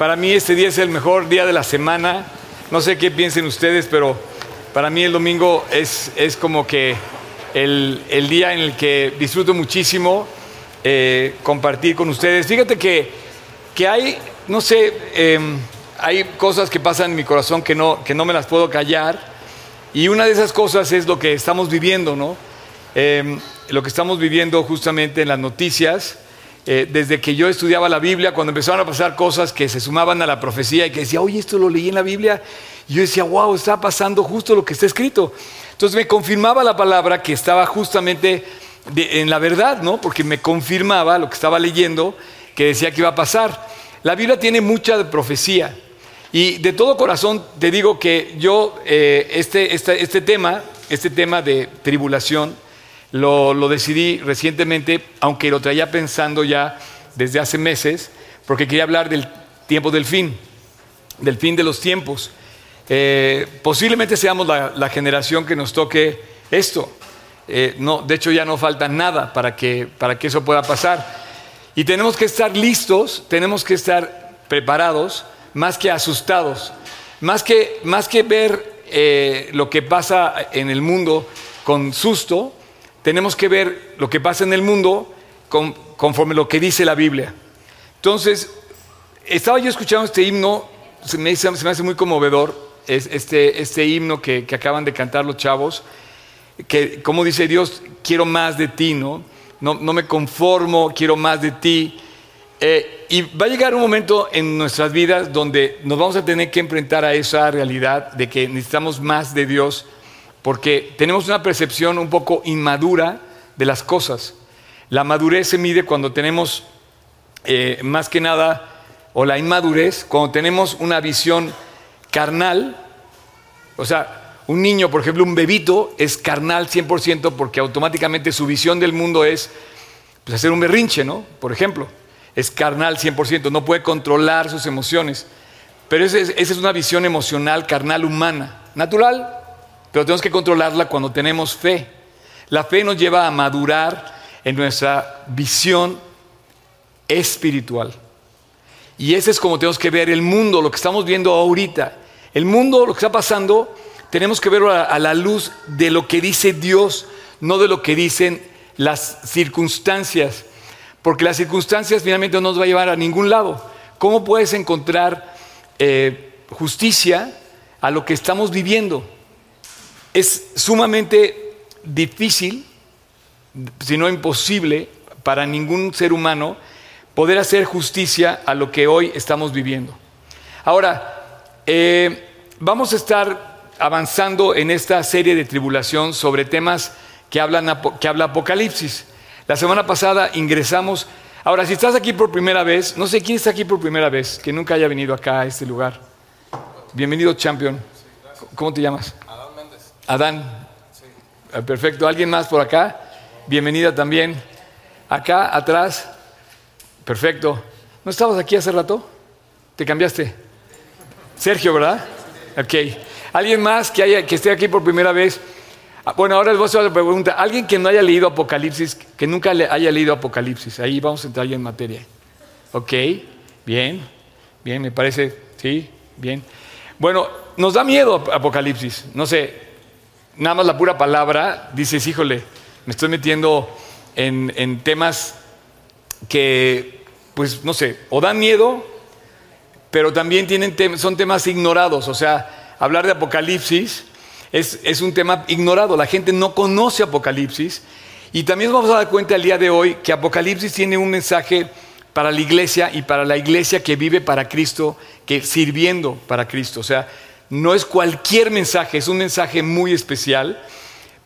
Para mí este día es el mejor día de la semana. No sé qué piensen ustedes, pero para mí el domingo es, es como que el, el, día en el que disfruto muchísimo eh, compartir con ustedes. Fíjate que, que hay, no sé, eh, hay cosas que pasan en mi corazón que no, que no me las puedo callar. Y una de esas cosas es lo que estamos viviendo, ¿no? Eh, lo que estamos viviendo justamente en las noticias. Eh, desde que yo estudiaba la Biblia, cuando empezaron a pasar cosas que se sumaban a la profecía y que decía, oye, esto lo leí en la Biblia, y yo decía, wow, está pasando justo lo que está escrito. Entonces me confirmaba la palabra que estaba justamente en la verdad, ¿no? Porque me confirmaba lo que estaba leyendo, que decía que iba a pasar. La Biblia tiene mucha profecía. Y de todo corazón te digo que yo, eh, este, este, este, tema, este tema de tribulación, lo, lo, decidí recientemente, aunque lo traía pensando ya desde hace meses, porque quería hablar del tiempo del fin, del fin de los tiempos. Eh, posiblemente seamos la, la, generación que nos toque esto. Eh, no, de hecho, ya no falta nada para que, para que eso pueda pasar. Y tenemos que estar listos, tenemos que estar preparados, más que asustados, más que, más que ver eh, lo que pasa en el mundo con susto, tenemos que ver lo que pasa en el mundo con, conforme lo que dice la Biblia. Entonces, estaba yo escuchando este himno, se me, se me hace muy conmovedor, es este, este himno que, que, acaban de cantar los chavos, que como dice Dios, quiero más de ti, ¿no? No, no me conformo, quiero más de ti. Eh, y va a llegar un momento en nuestras vidas donde nos vamos a tener que enfrentar a esa realidad de que necesitamos más de Dios porque tenemos una percepción un poco inmadura de las cosas. La madurez se mide cuando tenemos eh, más que nada, o la inmadurez, cuando tenemos una visión carnal, o sea, un niño, por ejemplo, un bebito, es carnal 100% porque automáticamente su visión del mundo es pues, hacer un berrinche, ¿no? Por ejemplo, es carnal 100%, no puede controlar sus emociones. Pero esa es, esa es una visión emocional, carnal, humana, natural, pero tenemos que controlarla cuando tenemos fe. La fe nos lleva a madurar en nuestra visión espiritual. Y ese es como tenemos que ver el mundo, lo que estamos viendo ahorita. El mundo, lo que está pasando, tenemos que verlo a, la luz de lo que dice Dios, no de lo que dicen las circunstancias. Porque las circunstancias finalmente no nos va a llevar a ningún lado. ¿Cómo puedes encontrar eh, justicia a lo que estamos viviendo? Es sumamente difícil, si no imposible, para ningún ser humano poder hacer justicia a lo que hoy estamos viviendo. Ahora, eh, vamos a estar avanzando en esta serie de tribulación sobre temas que, hablan, que habla Apocalipsis. La semana pasada ingresamos. Ahora, si estás aquí por primera vez, no sé quién está aquí por primera vez, que nunca haya venido acá a este lugar. Bienvenido, champion. ¿Cómo te llamas? Adán. Sí. Perfecto. ¿Alguien más por acá? Bienvenida también. Acá, atrás. Perfecto. ¿No estabas aquí hace rato? ¿Te cambiaste? Sergio, ¿verdad? Ok. ¿Alguien más que, haya, que esté aquí por primera vez? Bueno, ahora les voy a hacer otra pregunta. ¿Alguien que no haya leído Apocalipsis, que nunca haya leído Apocalipsis? Ahí vamos a entrar ya en materia. Ok, bien, bien, me parece, sí, bien. Bueno, nos da miedo Apocalipsis. No sé, nada más la pura palabra, dices, híjole, me estoy metiendo en, en temas que, pues, no sé, o dan miedo, pero también tienen son temas ignorados. O sea, hablar de Apocalipsis es, es, un tema ignorado. La gente no conoce Apocalipsis. Y también vamos a dar cuenta el día de hoy que Apocalipsis tiene un mensaje para la iglesia y para la iglesia que vive para Cristo, que sirviendo para Cristo. O sea, no es cualquier mensaje, es un mensaje muy especial,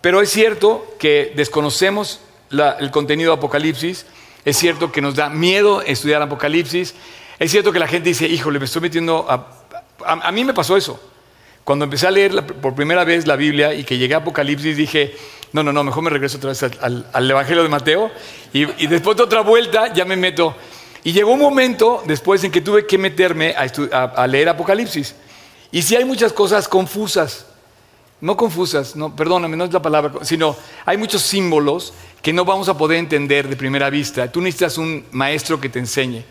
pero es cierto que desconocemos la, el contenido de Apocalipsis, es cierto que nos da miedo estudiar Apocalipsis, es cierto que la gente dice, híjole, me estoy metiendo a... A, a mí me pasó eso. Cuando empecé a leer la, por primera vez la Biblia y que llegué a Apocalipsis, dije, no, no, no, mejor me regreso otra vez al, al, al Evangelio de Mateo y, y, después de otra vuelta ya me meto. Y llegó un momento después en que tuve que meterme a, a leer Apocalipsis. Y si hay muchas cosas confusas, no confusas, no, perdóname, no es la palabra, sino hay muchos símbolos que no vamos a poder entender de primera vista. Tú necesitas un maestro que te enseñe.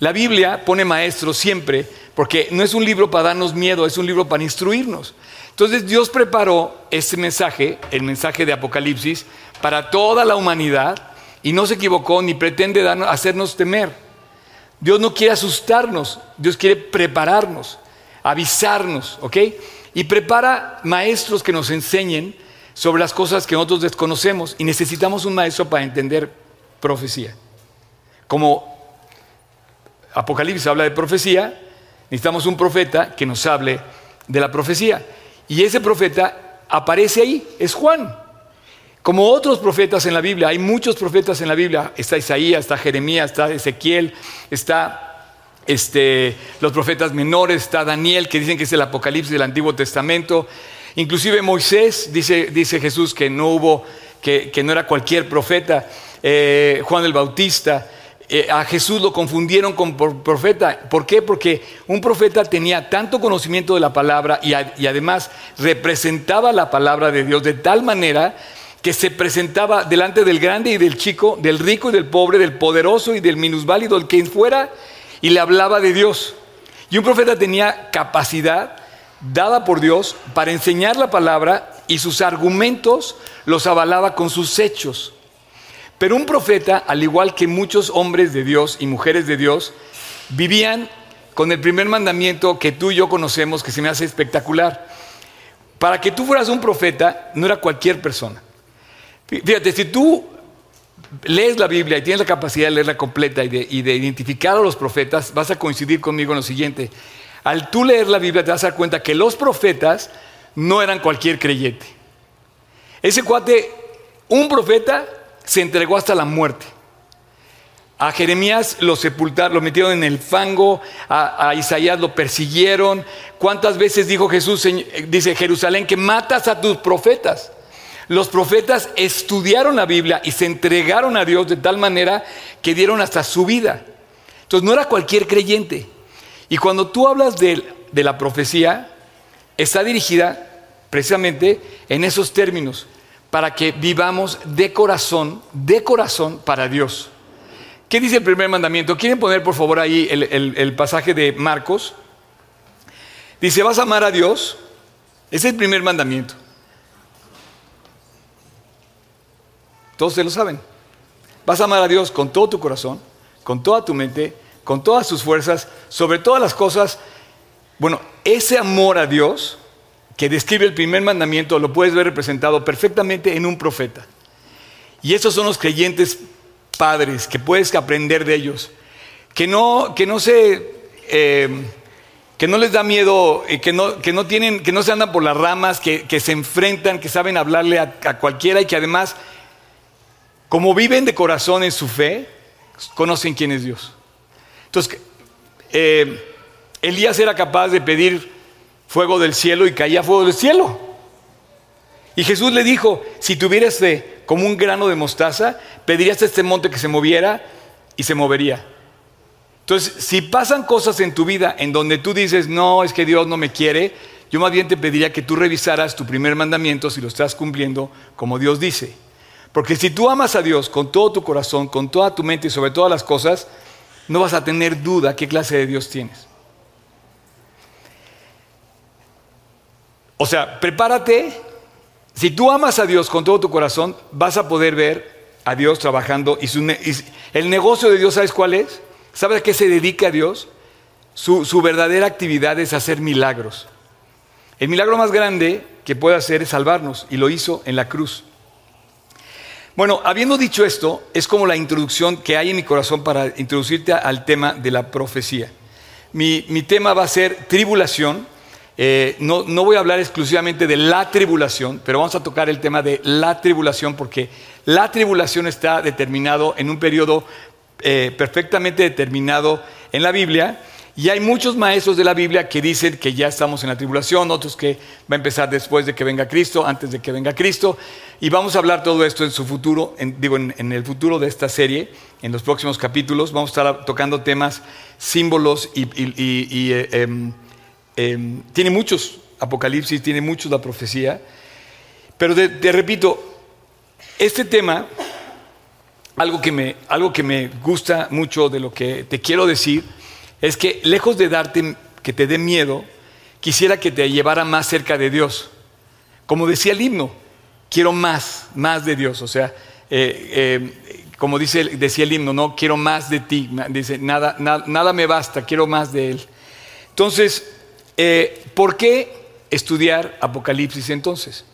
La Biblia pone maestros siempre, porque no es un libro para darnos miedo, es un libro para instruirnos. Entonces Dios preparó este mensaje, el mensaje de Apocalipsis, para toda la humanidad y no se equivocó ni pretende hacernos temer. Dios no quiere asustarnos, Dios quiere prepararnos, avisarnos, ¿ok? Y prepara maestros que nos enseñen sobre las cosas que nosotros desconocemos y necesitamos un maestro para entender profecía. Como Apocalipsis habla de profecía, necesitamos un profeta que nos hable de la profecía. Y ese profeta aparece ahí, es Juan. Como otros profetas en la Biblia, hay muchos profetas en la Biblia. Está Isaías, está Jeremías, está Ezequiel, está este, los profetas menores, está Daniel, que dicen que es el Apocalipsis del Antiguo Testamento. Inclusive Moisés, dice, Jesús que no hubo, que, no era cualquier profeta. Eh, Juan el Bautista. Eh, a Jesús lo confundieron con profeta. ¿Por qué? Porque un profeta tenía tanto conocimiento de la palabra y, además representaba la palabra de Dios de tal manera que se presentaba delante del grande y del chico, del rico y del pobre, del poderoso y del minusválido, el que fuera, y le hablaba de Dios. Y un profeta tenía capacidad dada por Dios para enseñar la palabra y sus argumentos los avalaba con sus hechos. Pero un profeta, al igual que muchos hombres de Dios y mujeres de Dios, vivían con el primer mandamiento que tú y yo conocemos, que se me hace espectacular. Para que tú fueras un profeta, no era cualquier persona. Fíjate, si tú lees la Biblia y tienes la capacidad de leerla completa y de, identificar a los profetas, vas a coincidir conmigo en lo siguiente. Al tú leer la Biblia te vas a dar cuenta que los profetas no eran cualquier creyente. Ese cuate, un profeta, se entregó hasta la muerte. A Jeremías lo sepultaron, lo metieron en el fango, a, Isaías lo persiguieron. ¿Cuántas veces dijo Jesús, dice Jerusalén, que matas a tus profetas? Los profetas estudiaron la Biblia y se entregaron a Dios de tal manera que dieron hasta su vida. Entonces no era cualquier creyente. Y cuando tú hablas de, de la profecía, está dirigida precisamente en esos términos para que vivamos de corazón, de corazón para Dios. ¿Qué dice el primer mandamiento? ¿Quieren poner por favor ahí el, pasaje de Marcos? Dice, vas a amar a Dios. Es el primer mandamiento. Todos se lo saben. Vas a amar a Dios con todo tu corazón, con toda tu mente, con todas tus fuerzas, sobre todas las cosas. Bueno, ese amor a Dios que describe el primer mandamiento lo puedes ver representado perfectamente en un profeta. Y esos son los creyentes padres que puedes aprender de ellos. Que no, que no se... Eh, que no les da miedo, eh, que, no, que, no tienen, que no se andan por las ramas, que, se enfrentan, que saben hablarle a, cualquiera y que además, como viven de corazón en su fe, conocen quién es Dios. Entonces, eh, Elías era capaz de pedir fuego del cielo y caía fuego del cielo. Y Jesús le dijo, si tuvieras fe como un grano de mostaza, pedirías a este monte que se moviera y se movería. Entonces, si pasan cosas en tu vida en donde tú dices, no, es que Dios no me quiere, yo más bien te pediría que tú revisaras tu primer mandamiento si lo estás cumpliendo como Dios dice. Porque si tú amas a Dios con todo tu corazón, con toda tu mente y sobre todas las cosas, no vas a tener duda qué clase de Dios tienes. O sea, prepárate. Si tú amas a Dios con todo tu corazón, vas a poder ver a Dios trabajando. Y, el negocio de Dios, ¿sabes cuál es? ¿Sabes a qué se dedica a Dios? Su, su verdadera actividad es hacer milagros. El milagro más grande que puede hacer es salvarnos y lo hizo en la cruz. Bueno, habiendo dicho esto, es como la introducción que hay en mi corazón para introducirte al tema de la profecía. Mi, mi tema va a ser tribulación eh, no, voy a hablar exclusivamente de la tribulación, pero vamos a tocar el tema de la tribulación porque la tribulación está determinado en un periodo eh, perfectamente determinado en la Biblia. Y hay muchos maestros de la Biblia que dicen que ya estamos en la tribulación, otros que va a empezar después de que venga Cristo, antes de que venga Cristo. Y vamos a hablar todo esto en su futuro, digo, en, el futuro de esta serie, en los próximos capítulos. Vamos a estar tocando temas, símbolos y, eh, em, Em, tiene muchos Apocalipsis, tiene muchos la profecía, pero te, repito, este tema algo que, me, algo que me gusta mucho de lo que te quiero decir es que lejos de darte, que te dé miedo, quisiera que te llevara más cerca de Dios. Como decía el himno, quiero más, más de Dios. O sea, eh, eh, como dice, decía el himno, no quiero más de ti. Dice, nada, nada me basta, quiero más de Él. Entonces, eh, ¿por qué estudiar Apocalipsis entonces?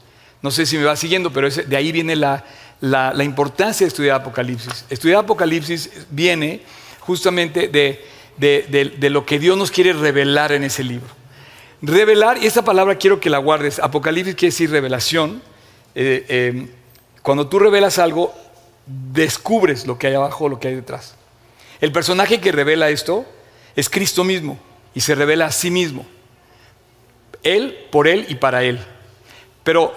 No sé si me va siguiendo, pero de ahí viene la, la, importancia de estudiar Apocalipsis. Estudiar Apocalipsis viene justamente de, de, lo que Dios nos quiere revelar en ese libro. Revelar, y esa palabra quiero que la guardes, Apocalipsis quiere decir revelación. Eh, eh, cuando tú revelas algo, descubres lo que hay abajo, lo que hay detrás. El personaje que revela esto es Cristo mismo y se revela a sí mismo. Él, por Él y para Él. Pero,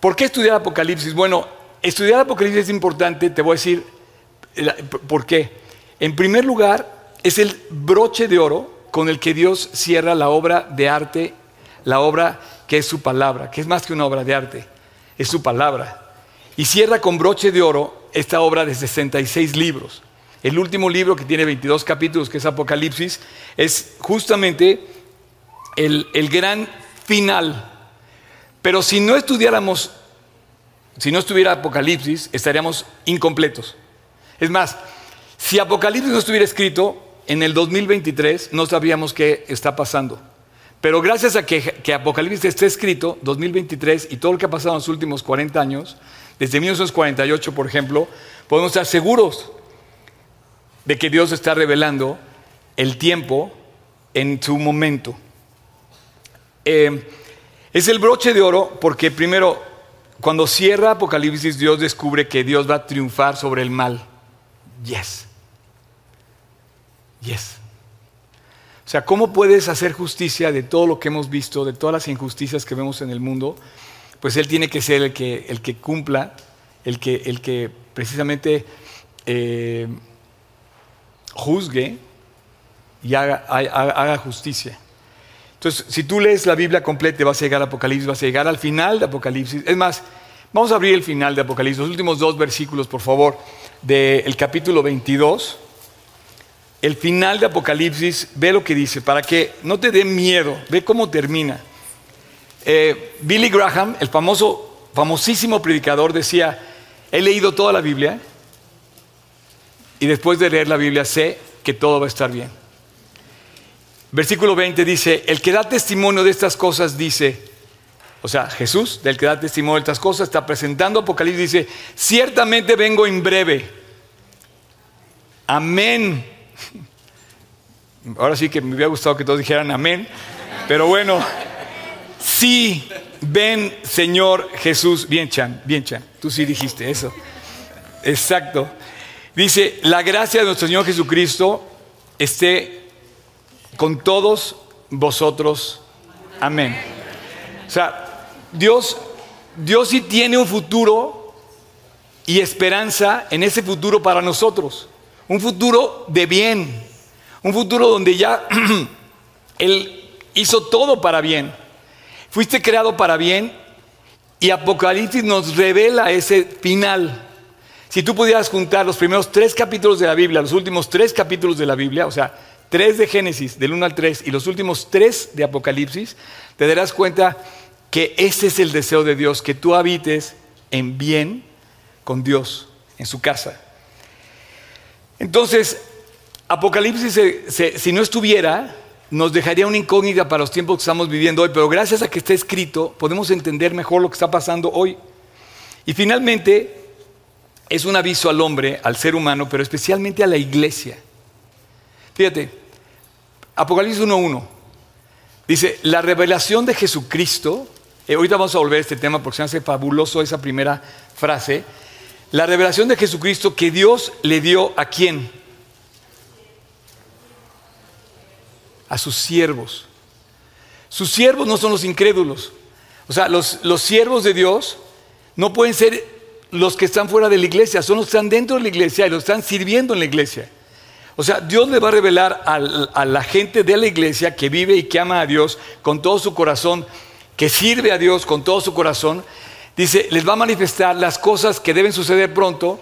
¿por qué estudiar Apocalipsis? Bueno, estudiar Apocalipsis es importante, te voy a decir por qué. En primer lugar, es el broche de oro con el que Dios cierra la obra de arte, la obra que es su palabra, que es más que una obra de arte, es su palabra. Y cierra con broche de oro esta obra de 66 libros. El último libro que tiene 22 capítulos, que es Apocalipsis, es justamente el, el gran final. Pero si no estudiáramos si no estuviera Apocalipsis, estaríamos incompletos. Es más, si Apocalipsis no estuviera escrito, en el 2023 no sabríamos qué está pasando. Pero gracias a que, Apocalipsis esté escrito, 2023, y todo lo que ha pasado en los últimos 40 años, desde 1948, por ejemplo, podemos estar seguros de que Dios está revelando el tiempo en su momento. Eh, es el broche de oro porque primero cuando cierra Apocalipsis, Dios descubre que Dios va a triunfar sobre el mal. Yes. Yes. O sea, ¿cómo puedes hacer justicia de todo lo que hemos visto, de todas las injusticias que vemos en el mundo? Pues Él tiene que ser el que, el que cumpla, el que, el que precisamente eh, juzgue y haga, haga justicia. Entonces, si tú lees la Biblia completa, vas a llegar al Apocalipsis, vas a llegar al final de Apocalipsis. Es más, vamos a abrir el final de Apocalipsis, los últimos dos versículos, por favor, del capítulo 22. El final de Apocalipsis, ve lo que dice, para que no te dé miedo, ve cómo termina. Eh, Billy Graham, el famoso, famosísimo predicador, decía, he leído toda la Biblia y después de leer la Biblia sé que todo va a estar bien. Versículo 20 dice, el que da testimonio de estas cosas dice, o sea, Jesús, del que da testimonio de estas cosas, está presentando Apocalipsis, dice, ciertamente vengo en breve. Amén. Ahora sí que me hubiera gustado que todos dijeran amén, pero bueno, sí, ven Señor Jesús. Bien, Chan, bien, Chan, tú sí dijiste eso. Exacto. Dice, la gracia de nuestro Señor Jesucristo esté con todos vosotros. Amén. O sea, Dios, Dios sí tiene un futuro y esperanza en ese futuro para nosotros. Un futuro de bien. Un futuro donde ya Él hizo todo para bien. Fuiste creado para bien y Apocalipsis nos revela ese final. Si tú pudieras juntar los primeros tres capítulos de la Biblia, los últimos tres capítulos de la Biblia, o sea, tres de Génesis, del 1 al 3, y los últimos tres de Apocalipsis, te darás cuenta que ese es el deseo de Dios, que tú habites en bien con Dios, en su casa. Entonces, Apocalipsis, si no estuviera, nos dejaría una incógnita para los tiempos que estamos viviendo hoy, pero gracias a que está escrito, podemos entender mejor lo que está pasando hoy. Y finalmente, es un aviso al hombre, al ser humano, pero especialmente a la iglesia. Fíjate, Apocalipsis 1.1. Dice, la revelación de Jesucristo, eh, ahorita vamos a volver a este tema porque se hace fabuloso esa primera frase, la revelación de Jesucristo que Dios le dio a quién? A sus siervos. Sus siervos no son los incrédulos. O sea, los, los siervos de Dios no pueden ser los que están fuera de la iglesia, son los que están dentro de la iglesia y los están sirviendo en la iglesia. O sea, Dios le va a revelar a, la gente de la iglesia que vive y que ama a Dios con todo su corazón, que sirve a Dios con todo su corazón. Dice, les va a manifestar las cosas que deben suceder pronto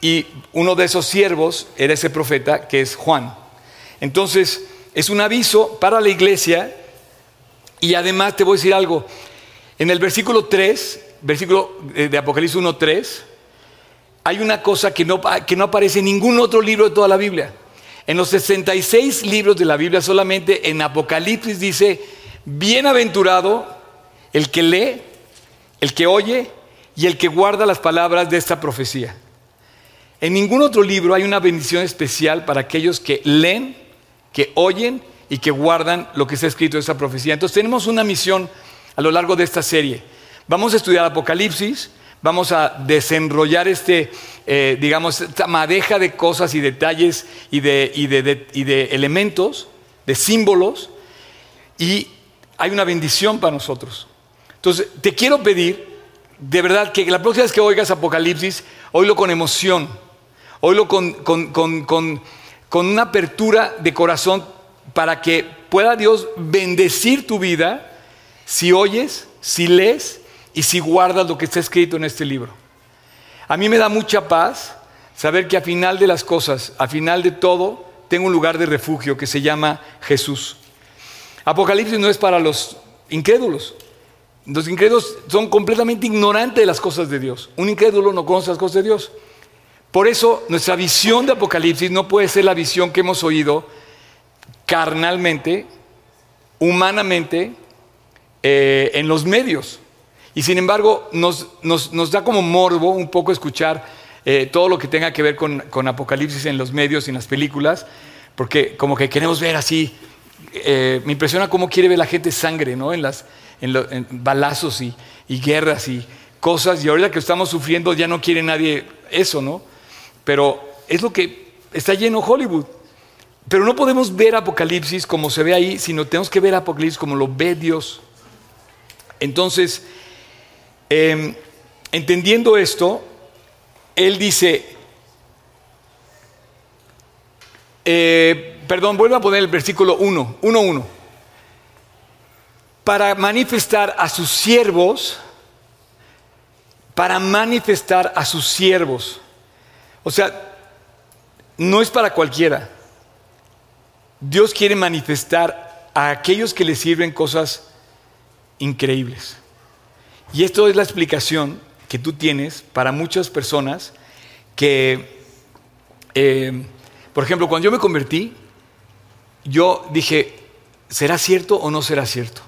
y uno de esos siervos era ese profeta que es Juan. Entonces, es un aviso para la iglesia y además te voy a decir algo. En el versículo 3, versículo de Apocalipsis 1.3, hay una cosa que no, que no aparece en ningún otro libro de toda la Biblia. En los 66 libros de la Biblia, solamente en Apocalipsis dice, bienaventurado el que lee, el que oye y el que guarda las palabras de esta profecía. En ningún otro libro hay una bendición especial para aquellos que leen, que oyen y que guardan lo que está escrito en esta profecía. Entonces tenemos una misión a lo largo de esta serie. Vamos a estudiar Apocalipsis, vamos a desenrollar este, eh, digamos, esta madeja de cosas y detalles y de, y de elementos, de símbolos, y hay una bendición para nosotros. Entonces, te quiero pedir, de verdad, que la próxima vez que oigas Apocalipsis, oílo con emoción, oílo con, con una apertura de corazón para que pueda Dios bendecir tu vida si oyes, si lees y si guardas lo que está escrito en este libro. A mí me da mucha paz saber que a final de las cosas, a final de todo, tengo un lugar de refugio que se llama Jesús. Apocalipsis no es para los incrédulos. Los incrédulos son completamente ignorantes de las cosas de Dios. Un incrédulo no conoce las cosas de Dios. Por eso nuestra visión de Apocalipsis no puede ser la visión que hemos oído carnalmente, humanamente, eh, en los medios. Y sin embargo, nos, da como morbo un poco escuchar eh, todo lo que tenga que ver con, Apocalipsis en los medios y en las películas, porque como que queremos ver así, eh, me impresiona cómo quiere ver la gente sangre, ¿no? En, las, en, balazos y, guerras y cosas, y ahorita que estamos sufriendo ya no quiere nadie eso, ¿no? Pero es lo que está lleno Hollywood. Pero no podemos ver Apocalipsis como se ve ahí, sino tenemos que ver Apocalipsis como lo ve Dios. Entonces, Em, entendiendo esto, él dice, eh, perdón, vuelvo a poner el versículo 1, 1.1, para manifestar a sus siervos, para manifestar a sus siervos. O sea, no es para cualquiera. Dios quiere manifestar a aquellos que le sirven cosas increíbles. Y esto es la explicación que tú tienes para muchas personas que, eh, por ejemplo, cuando yo me convertí, yo dije, ¿será cierto o no será cierto?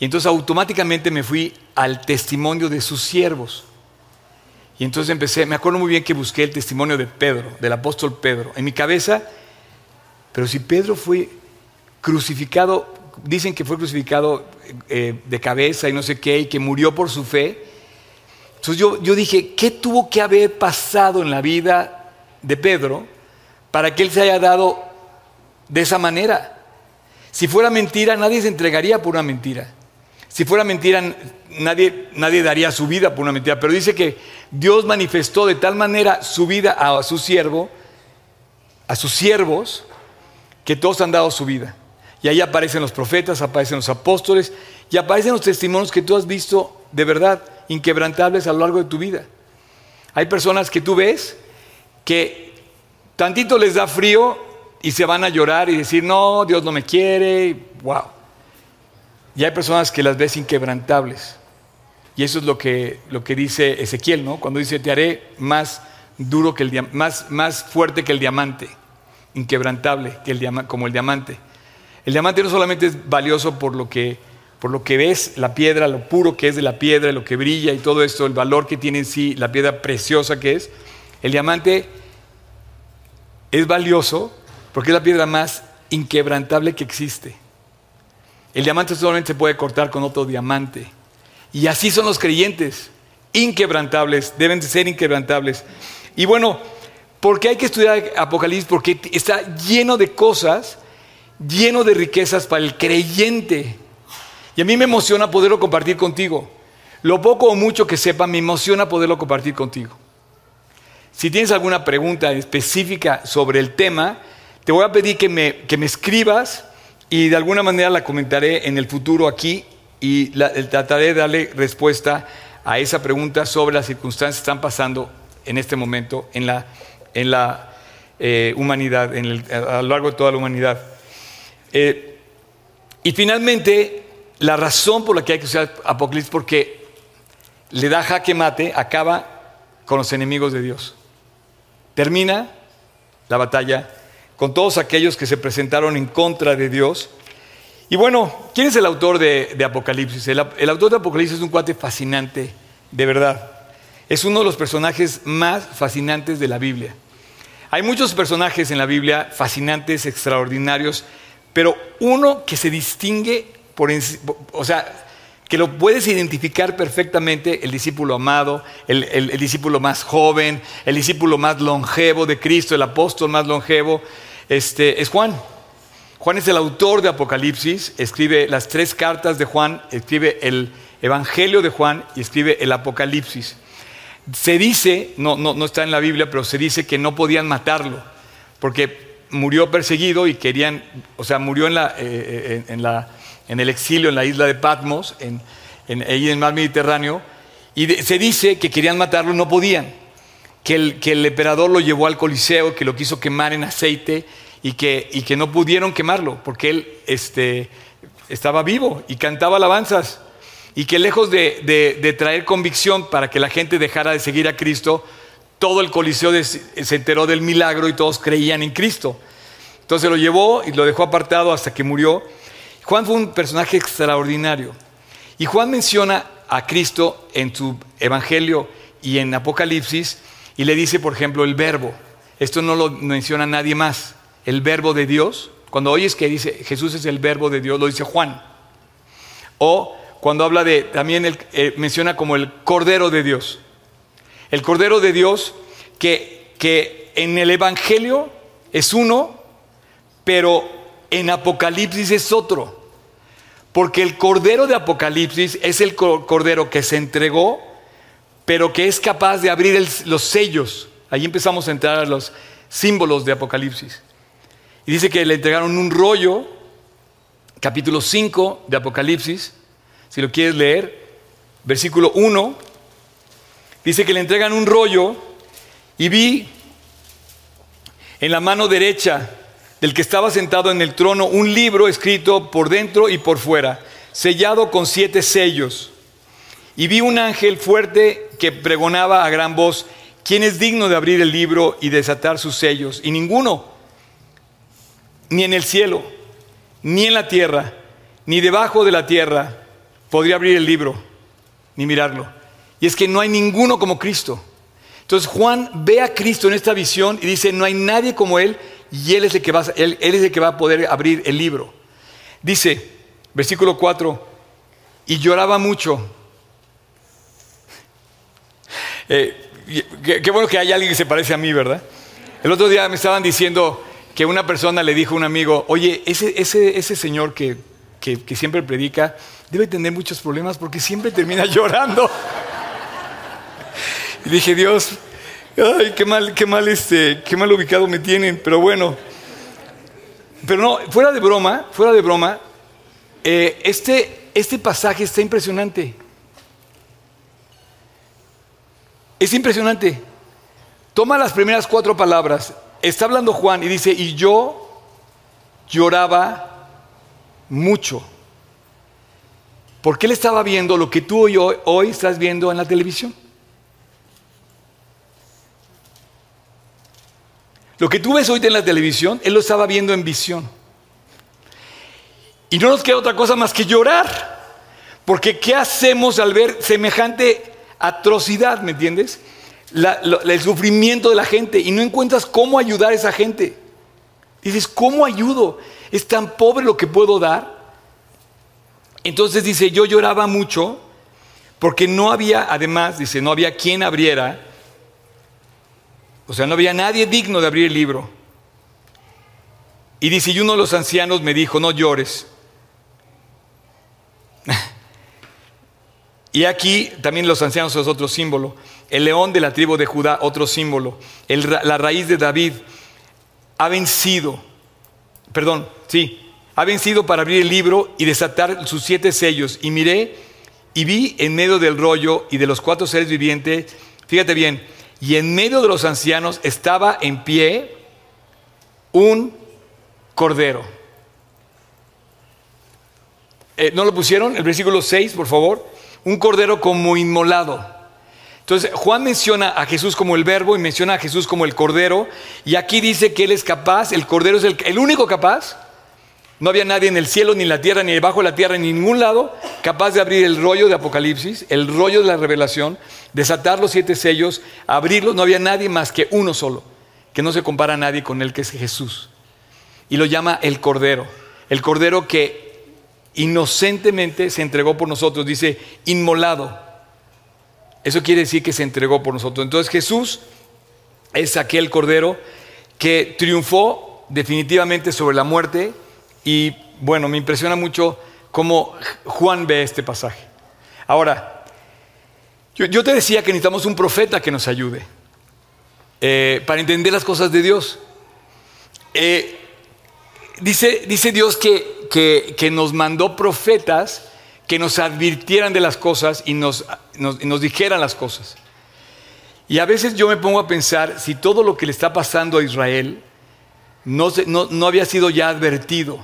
Y entonces automáticamente me fui al testimonio de sus siervos. Y entonces empecé, me acuerdo muy bien que busqué el testimonio de Pedro, del apóstol Pedro, en mi cabeza, pero si Pedro fue crucificado dicen que fue crucificado eh, de cabeza y no sé qué, y que murió por su fe. Entonces yo, yo dije, ¿qué tuvo que haber pasado en la vida de Pedro para que él se haya dado de esa manera? Si fuera mentira, nadie se entregaría por una mentira. Si fuera mentira, nadie, nadie daría su vida por una mentira. Pero dice que Dios manifestó de tal manera su vida a su siervo, a sus siervos, que todos han dado su vida. Y ahí aparecen los profetas, aparecen los apóstoles y aparecen los testimonios que tú has visto de verdad inquebrantables a lo largo de tu vida. Hay personas que tú ves que tantito les da frío y se van a llorar y decir, no, Dios no me quiere, wow. Y hay personas que las ves inquebrantables. Y eso es lo que, lo que dice Ezequiel, ¿no? Cuando dice, te haré más duro que el más, más fuerte que el diamante, inquebrantable que el como el diamante. El diamante no solamente es valioso por lo que, por lo que ves, la piedra, lo puro que es de la piedra, lo que brilla y todo esto, el valor que tiene en sí, la piedra preciosa que es. El diamante es valioso porque es la piedra más inquebrantable que existe. El diamante solamente se puede cortar con otro diamante. Y así son los creyentes, inquebrantables, deben de ser inquebrantables. Y bueno, ¿por qué hay que estudiar Apocalipsis? Porque está lleno de cosas lleno de riquezas para el creyente. Y a mí me emociona poderlo compartir contigo. Lo poco o mucho que sepa, me emociona poderlo compartir contigo. Si tienes alguna pregunta específica sobre el tema, te voy a pedir que me, que me escribas y de alguna manera la comentaré en el futuro aquí y trataré de darle respuesta a esa pregunta sobre las circunstancias que están pasando en este momento en la, en la eh, humanidad, en a lo largo de toda la humanidad. Eh, y finalmente, la razón por la que hay que usar Apocalipsis, porque le da jaque mate, acaba con los enemigos de Dios. Termina la batalla con todos aquellos que se presentaron en contra de Dios. Y bueno, ¿quién es el autor de, Apocalipsis? El, el, autor de Apocalipsis es un cuate fascinante, de verdad. Es uno de los personajes más fascinantes de la Biblia. Hay muchos personajes en la Biblia fascinantes, extraordinarios, pero uno que se distingue por, o sea, que lo puedes identificar perfectamente, el discípulo amado, el, discípulo más joven, el discípulo más longevo de Cristo, el apóstol más longevo, este, es Juan. Juan es el autor de Apocalipsis, escribe las tres cartas de Juan, escribe el Evangelio de Juan y escribe el Apocalipsis. Se dice, no, no, no está en la Biblia, pero se dice que no podían matarlo, porque murió perseguido y querían, o sea, murió en la, eh, en la en el exilio en la isla de Patmos, en, en, en el mar Mediterráneo, y se dice que querían matarlo, no podían, que el, emperador lo llevó al Coliseo, que lo quiso quemar en aceite y que, y que no pudieron quemarlo, porque él este, estaba vivo y cantaba alabanzas, y que lejos de, de, traer convicción para que la gente dejara de seguir a Cristo, todo el Coliseo se enteró del milagro y todos creían en Cristo. Entonces lo llevó y lo dejó apartado hasta que murió. Juan fue un personaje extraordinario. Y Juan menciona a Cristo en su Evangelio y en Apocalipsis y le dice, por ejemplo, el verbo. Esto no lo menciona nadie más. El verbo de Dios. Cuando oyes que dice Jesús es el verbo de Dios, lo dice Juan. O cuando habla de, también eh, menciona como el Cordero de Dios. El Cordero de Dios que, que en el Evangelio es uno, pero en Apocalipsis es otro. Porque el cordero de Apocalipsis es el cordero que se entregó, pero que es capaz de abrir los sellos. Ahí empezamos a entrar a los símbolos de Apocalipsis. Y dice que le entregaron un rollo, capítulo 5 de Apocalipsis, si lo quieres leer, versículo 1, dice que le entregan un rollo y vi en la mano derecha del que estaba sentado en el trono un libro escrito por dentro y por fuera, sellado con siete sellos. Y vi un ángel fuerte que pregonaba a gran voz, ¿quién es digno de abrir el libro y desatar sus sellos? Y ninguno, ni en el cielo, ni en la tierra, ni debajo de la tierra, podría abrir el libro, ni mirarlo. Y es que no hay ninguno como Cristo. Entonces Juan ve a Cristo en esta visión y dice, no hay nadie como Él y él es, el que va, él, es el que va a poder abrir el libro. Dice, versículo 4, y lloraba mucho. Eh, qué, bueno que hay alguien que se parece a mí, ¿verdad? El otro día me estaban diciendo que una persona le dijo a un amigo, oye, ese, ese, ese señor que, que, que siempre predica debe tener muchos problemas porque siempre termina llorando. Y dije, Dios, Ay, qué mal, qué mal, este, qué mal ubicado me tienen, pero bueno. Pero no, fuera de broma, fuera de broma, eh, este, este pasaje está impresionante. Es impresionante. Toma las primeras cuatro palabras. Está hablando Juan y dice, y yo lloraba mucho. Porque él estaba viendo lo que tú hoy, hoy estás viendo en la televisión. Lo que tú ves hoy en la televisión, él lo estaba viendo en visión. Y no nos queda otra cosa más que llorar. Porque ¿qué hacemos al ver semejante atrocidad, ¿me entiendes? el sufrimiento de la gente y no encuentras cómo ayudar a esa gente. Dices, ¿cómo ayudo? Es tan pobre lo que puedo dar. Entonces dice, yo lloraba mucho porque no había, además, dice, no había quien abriera o sea, no había nadie digno de abrir el libro. Y dice, y uno de los ancianos me dijo, no llores. y aquí también los ancianos es otro símbolo. El león de la tribu de Judá, otro símbolo. la raíz de David ha vencido. Perdón, sí. Ha vencido para abrir el libro y desatar sus siete sellos. Y miré y vi en medio del rollo y de los cuatro seres vivientes, fíjate bien, y en medio de los ancianos estaba en pie un cordero. Eh, ¿No lo pusieron? El versículo 6, por favor. Un cordero como inmolado. Entonces, Juan menciona a Jesús como el verbo y menciona a Jesús como el cordero. Y aquí dice que Él es capaz, el cordero es el, el único capaz. No había nadie en el cielo, ni en la tierra, ni debajo de la tierra, en ningún lado, capaz de abrir el rollo de Apocalipsis, el rollo de la revelación, desatar los siete sellos, abrirlos. No había nadie más que uno solo, que no se compara a nadie con Él, que es Jesús. Y lo llama el cordero. El cordero que inocentemente se entregó por nosotros, dice inmolado. Eso quiere decir que se entregó por nosotros. Entonces Jesús es aquel cordero que triunfó definitivamente sobre la muerte y bueno, me impresiona mucho cómo Juan ve este pasaje. Ahora, yo, te decía que necesitamos un profeta que nos ayude eh, para entender las cosas de Dios. Eh, dice, dice Dios que que, nos mandó profetas que nos advirtieran de las cosas y nos, nos, dijeran las cosas. Y a veces yo me pongo a pensar si todo lo que le está pasando a Israel no, no, había sido ya advertido.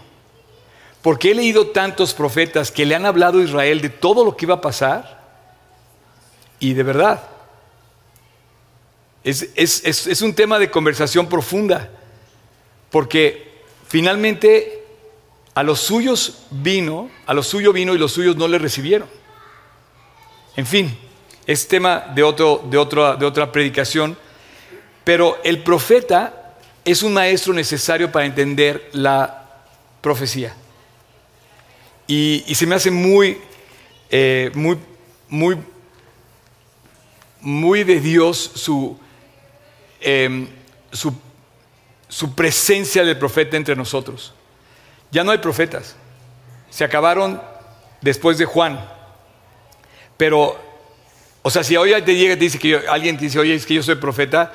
Porque he leído tantos profetas que le han hablado a Israel de todo lo que iba a pasar. Y de verdad, es, es un tema de conversación profunda. Porque finalmente a los suyos vino, a los suyos vino y los suyos no le recibieron. En fin, es tema de, otro, de, de otra predicación, pero el profeta es un maestro necesario para entender la profecía. Y, se me hace muy, eh, muy, muy, muy de Dios su, em, su, su presencia del profeta entre nosotros. Ya no hay profetas. Se acabaron después de Juan. Pero, o sea, si hoy te llega y te dice que alguien te dice, oye, es que yo soy profeta,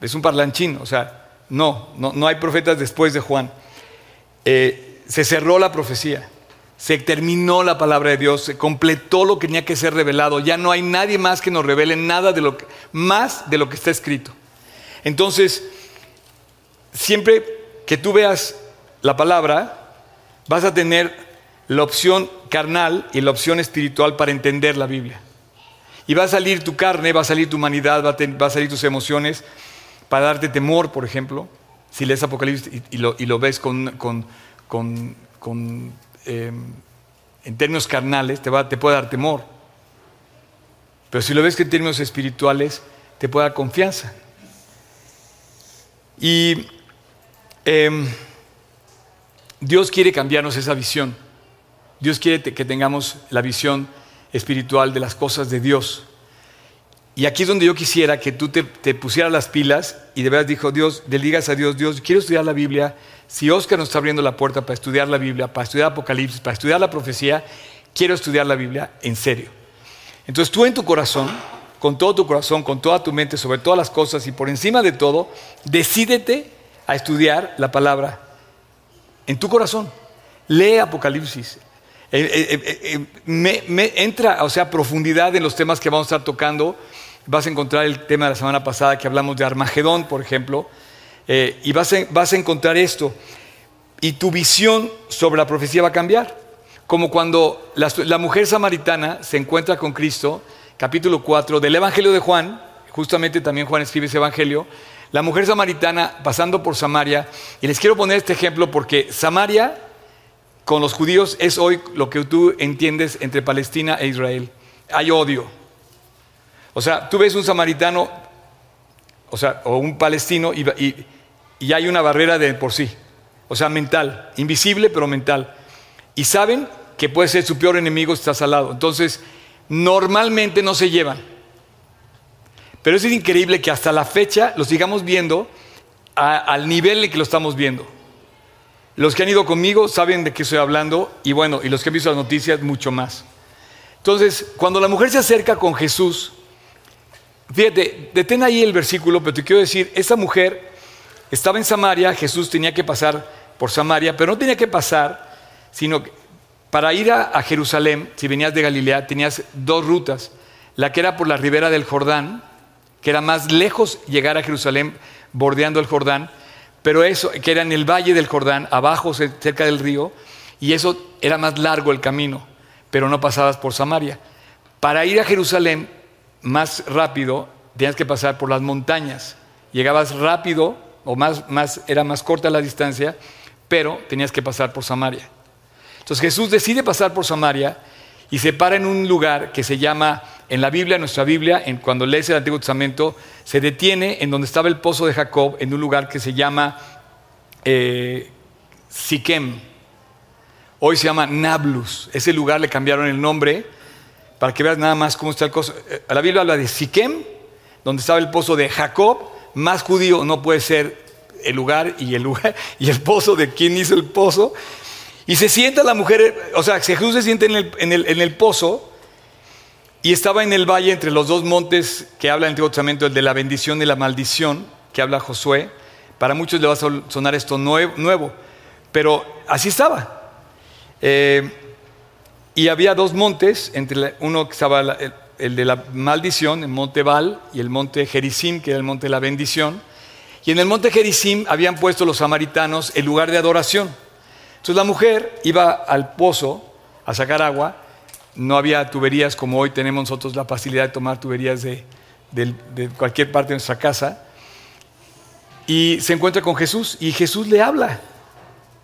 es un parlanchín. O sea, no, no, hay profetas después de Juan. Eh, se cerró la profecía. Se terminó la palabra de Dios, se completó lo que tenía que ser revelado. Ya no hay nadie más que nos revele nada de lo más de lo que está escrito. Entonces, siempre que tú veas la palabra, vas a tener la opción carnal y la opción espiritual para entender la Biblia. Y va a salir tu carne, va a salir tu humanidad, va a, salir tus emociones para darte temor, por ejemplo. Si lees Apocalipsis y, lo, ves con, em, en términos carnales, te, va, te puede dar temor. Pero si lo ves en términos espirituales, te puede dar confianza. Y em, Dios quiere cambiarnos esa visión. Dios quiere que tengamos la visión espiritual de las cosas de Dios. Y aquí es donde yo quisiera que tú te, pusieras las pilas y de verdad dijo Dios, le digas a Dios, Dios, quiero estudiar la Biblia. Si Oscar nos está abriendo la puerta para estudiar la Biblia, para estudiar Apocalipsis, para estudiar la profecía, quiero estudiar la Biblia en serio. Entonces tú en tu corazón, con todo tu corazón, con toda tu mente, sobre todas las cosas y por encima de todo, decídete a estudiar la palabra en tu corazón. Lee Apocalipsis. Eh, eh, eh, entra, o sea, profundidad en los temas que vamos a estar tocando. Vas a encontrar el tema de la semana pasada que hablamos de Armagedón, por ejemplo, y vas a, encontrar esto. Y tu visión sobre la profecía va a cambiar. Como cuando la, la mujer samaritana se encuentra con Cristo, capítulo 4 del Evangelio de Juan, justamente también Juan escribe ese Evangelio, la mujer samaritana pasando por Samaria, y les quiero poner este ejemplo porque Samaria con los judíos es hoy lo que tú entiendes entre Palestina e Israel. Hay odio. O sea, tú ves un samaritano, o sea, o un palestino, y, hay una barrera de por sí. O sea, mental, invisible pero mental. Y saben que puede ser su peor enemigo si estás al lado. Entonces, normalmente no se llevan. Pero es increíble que hasta la fecha lo sigamos viendo al nivel en que lo estamos viendo. Los que han ido conmigo saben de qué estoy hablando y bueno, y los que han visto las noticias mucho más. Entonces, cuando la mujer se acerca con Jesús, fíjate, detén ahí el versículo, pero te quiero decir, esa mujer estaba en Samaria, Jesús tenía que pasar por Samaria, pero no tenía que pasar, sino que para ir a, a Jerusalén, si venías de Galilea, tenías dos rutas, la que era por la ribera del Jordán, que era más lejos llegar a Jerusalén bordeando el Jordán, pero eso, que era en el valle del Jordán, abajo cerca del río, y eso era más largo el camino, pero no pasabas por Samaria. Para ir a Jerusalén más rápido, tenías que pasar por las montañas. Llegabas rápido, o más, más, era más corta la distancia, pero tenías que pasar por Samaria. Entonces Jesús decide pasar por Samaria y se para en un lugar que se llama, en la Biblia, en nuestra Biblia, en, cuando lees el Antiguo Testamento, se detiene en donde estaba el pozo de Jacob, en un lugar que se llama eh, Siquem. Hoy se llama Nablus. Ese lugar le cambiaron el nombre para que veas nada más cómo está el pozo. Eh, la Biblia habla de Siquem, donde estaba el pozo de Jacob. Más judío no puede ser el lugar y el lugar y el pozo de quien hizo el pozo. Y se sienta la mujer, o sea, Jesús se siente en el, pozo y estaba en el valle entre los dos montes que habla el Antiguo Testamento, el de la bendición y la maldición, que habla Josué. Para muchos le va a sonar esto nuevo, pero así estaba. Eh, y había dos montes, entre uno que estaba el, de la maldición, el monte Baal, y el monte Gerizim, que era el monte de la bendición. Y en el monte Gerizim habían puesto los samaritanos el lugar de adoración. Entonces la mujer iba al pozo a sacar agua, no había tuberías como hoy tenemos nosotros la facilidad de tomar tuberías de, cualquier parte de nuestra casa, y se encuentra con Jesús y Jesús le habla.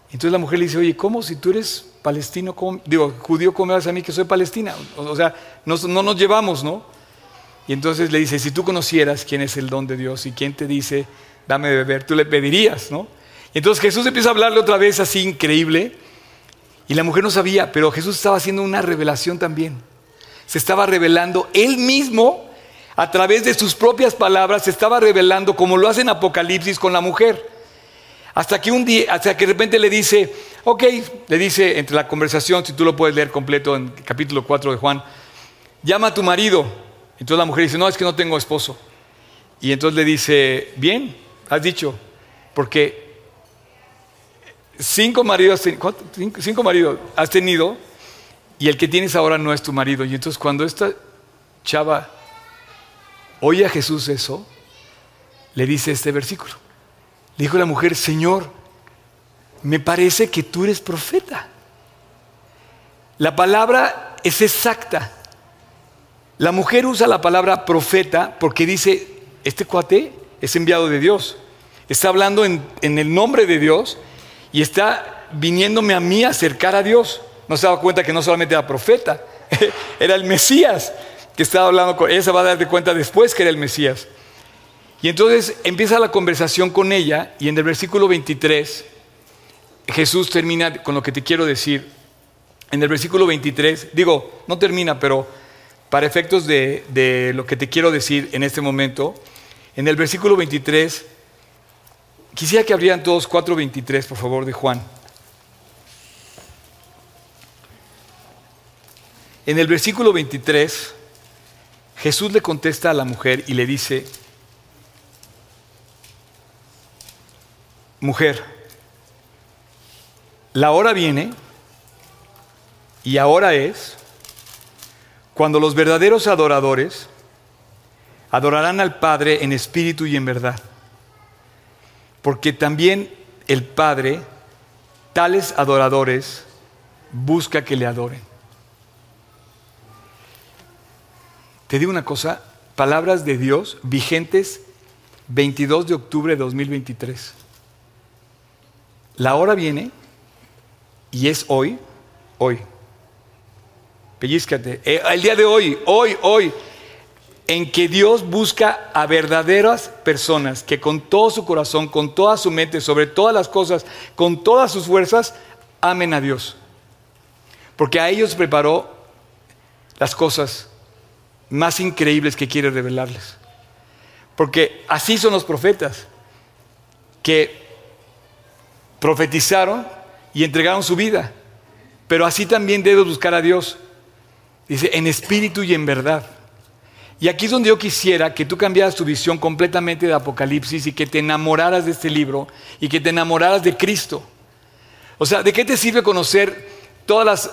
Entonces la mujer le dice, oye, ¿cómo si tú eres palestino, digo, judío, cómo me vas a mí que soy palestina? O, sea, no, no nos llevamos, ¿no? Y entonces le dice, si tú conocieras quién es el don de Dios y quién te dice, dame de beber, tú le pedirías, ¿no? Entonces Jesús empieza a hablarle otra vez así increíble. Y la mujer no sabía, pero Jesús estaba haciendo una revelación también. Se estaba revelando él mismo a través de sus propias palabras, se estaba revelando como lo hace en Apocalipsis con la mujer. Hasta que un día, hasta que de repente le dice, ok, le dice entre la conversación, si tú lo puedes leer completo en capítulo 4 de Juan, llama a tu marido. Entonces la mujer dice, no, es que no tengo esposo. Y entonces le dice, bien, has dicho, porque Cinco maridos, cinco, maridos has tenido y el que tienes ahora no es tu marido. Y entonces cuando esta chava oye a Jesús eso, le dice este versículo. Le dijo la mujer, Señor, me parece que tú eres profeta. La palabra es exacta. La mujer usa la palabra profeta porque dice, este cuate es enviado de Dios. Está hablando en, en el nombre de Dios y está viniéndome a mí a acercar a Dios. No se daba cuenta que no solamente era profeta, era el Mesías que estaba hablando con ella. Se va a dar de cuenta después que era el Mesías. Y entonces empieza la conversación con ella y en el versículo 23 Jesús termina con lo que te quiero decir. En el versículo 23, digo, no termina, pero para efectos de, de lo que te quiero decir en este momento, en el versículo 23 Quisiera que abrieran todos 4.23, por favor, de Juan. En el versículo 23, Jesús le contesta a la mujer y le dice, mujer, la hora viene y ahora es cuando los verdaderos adoradores adorarán al Padre en espíritu y en verdad porque también el Padre, tales adoradores, busca que le adoren. Te digo una cosa, palabras de Dios vigentes 22 de octubre de 2023. La hora viene y es hoy, hoy. Pellizcate. Eh, el día de hoy, hoy, hoy en que Dios busca a verdaderas personas que con todo su corazón, con toda su mente, sobre todas las cosas, con todas sus fuerzas, amen a Dios. Porque a ellos preparó las cosas más increíbles que quiere revelarles. Porque así son los profetas, que profetizaron y entregaron su vida. Pero así también debes buscar a Dios. Dice, en espíritu y en verdad. Y aquí es donde yo quisiera que tú cambiaras tu visión completamente de Apocalipsis y que te enamoraras de este libro y que te enamoraras de Cristo. O sea, ¿de qué te sirve conocer todas las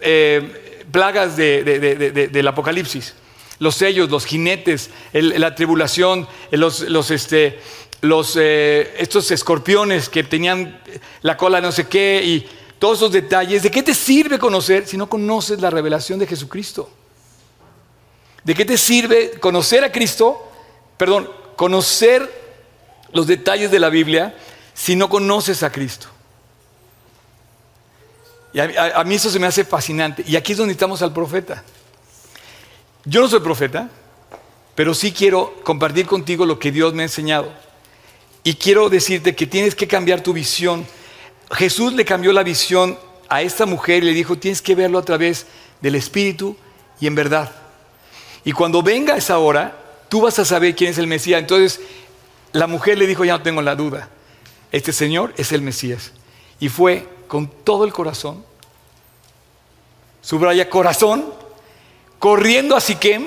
eh, plagas del Apocalipsis? los sellos, los jinetes, la tribulación, los, los, este, los, eh, estos escorpiones que tenían la cola no sé qué y todos esos detalles. ¿De qué te sirve conocer si no conoces la revelación de Jesucristo? ¿De qué te sirve conocer a Cristo? Perdón, conocer los detalles de la Biblia si no conoces a Cristo. Y a, mí eso se me hace fascinante. Y aquí es donde estamos al profeta. Yo no soy profeta, pero sí quiero compartir contigo lo que Dios me ha enseñado. Y quiero decirte que tienes que cambiar tu visión. Jesús le cambió la visión a esta mujer y le dijo, tienes que verlo a través del Espíritu y en verdad. Y cuando venga esa hora, tú vas a saber quién es el Mesías. Entonces la mujer le dijo, ya no tengo la duda, este Señor es el Mesías. Y fue con todo el corazón, subraya corazón, corriendo a Siquem